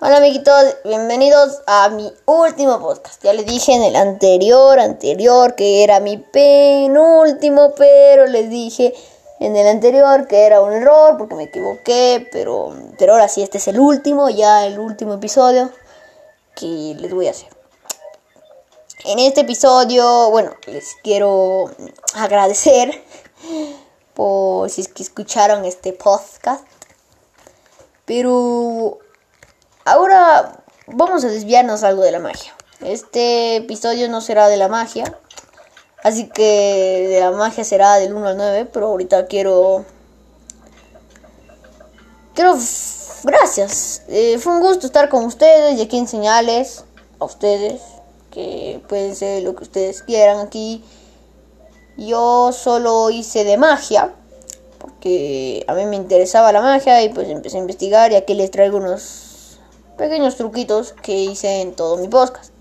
Hola amiguitos, bienvenidos a mi último podcast. Ya les dije en el anterior, anterior, que era mi penúltimo, pero les dije en el anterior que era un error porque me equivoqué, pero, pero ahora sí, este es el último, ya el último episodio que les voy a hacer. En este episodio, bueno, les quiero agradecer por si es que escucharon este podcast. Pero Ahora vamos a desviarnos algo de la magia. Este episodio no será de la magia. Así que de la magia será del 1 al 9. Pero ahorita quiero... Quiero... Gracias. Eh, fue un gusto estar con ustedes y aquí enseñarles a ustedes que pueden ser lo que ustedes quieran aquí. Yo solo hice de magia porque a mí me interesaba la magia y pues empecé a investigar y aquí les traigo unos pequeños truquitos que hice en todo mi podcast.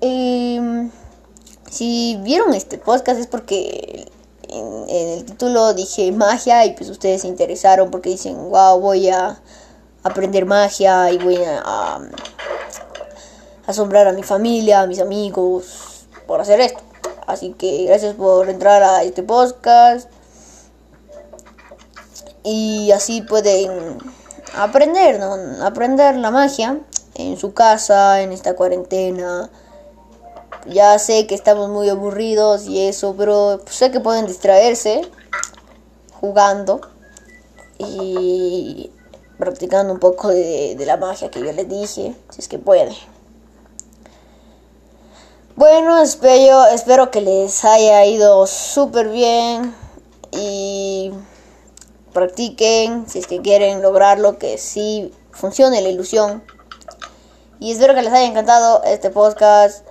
Em, si vieron este podcast es porque en, el título dije magia y pues ustedes se interesaron porque dicen, wow, voy a aprender magia y voy a, asombrar a mi familia, a mis amigos por hacer esto. Así que gracias por entrar a este podcast. Y así pueden aprender. Aprender la magia en su casa, en esta cuarentena. Ya sé que estamos muy aburridos y eso, pero sé que pueden distraerse jugando y practicando un poco de, de la magia que yo les dije, si es que pueden. Bueno, espero, espero que les haya ido súper bien y practiquen si es que quieren lograrlo, que sí funcione la ilusión. Y espero que les haya encantado este podcast.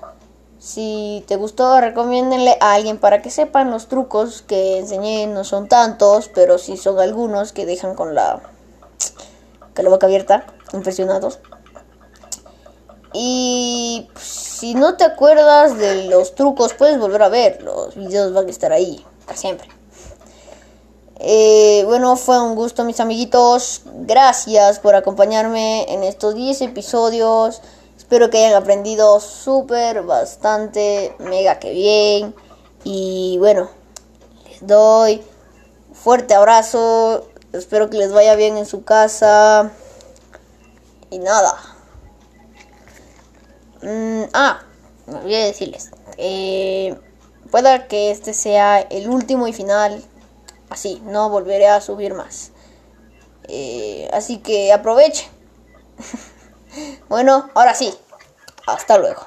Si te gustó, recomiéndenle a alguien para que sepan los trucos que enseñé. No son tantos, pero sí son algunos que dejan con la, con la boca abierta, impresionados. Y si no te acuerdas de los trucos, puedes volver a ver. Los videos van a estar ahí para siempre. Eh, bueno, fue un gusto mis amiguitos. Gracias por acompañarme en estos 10 episodios. Espero que hayan aprendido súper, bastante, mega que bien. Y bueno, les doy fuerte abrazo. Espero que les vaya bien en su casa. Y nada. Mm, ah, me olvidé decirles. Eh, pueda que este sea el último y final así, no volveré a subir más. Eh, así que aproveche. bueno, ahora sí, hasta luego.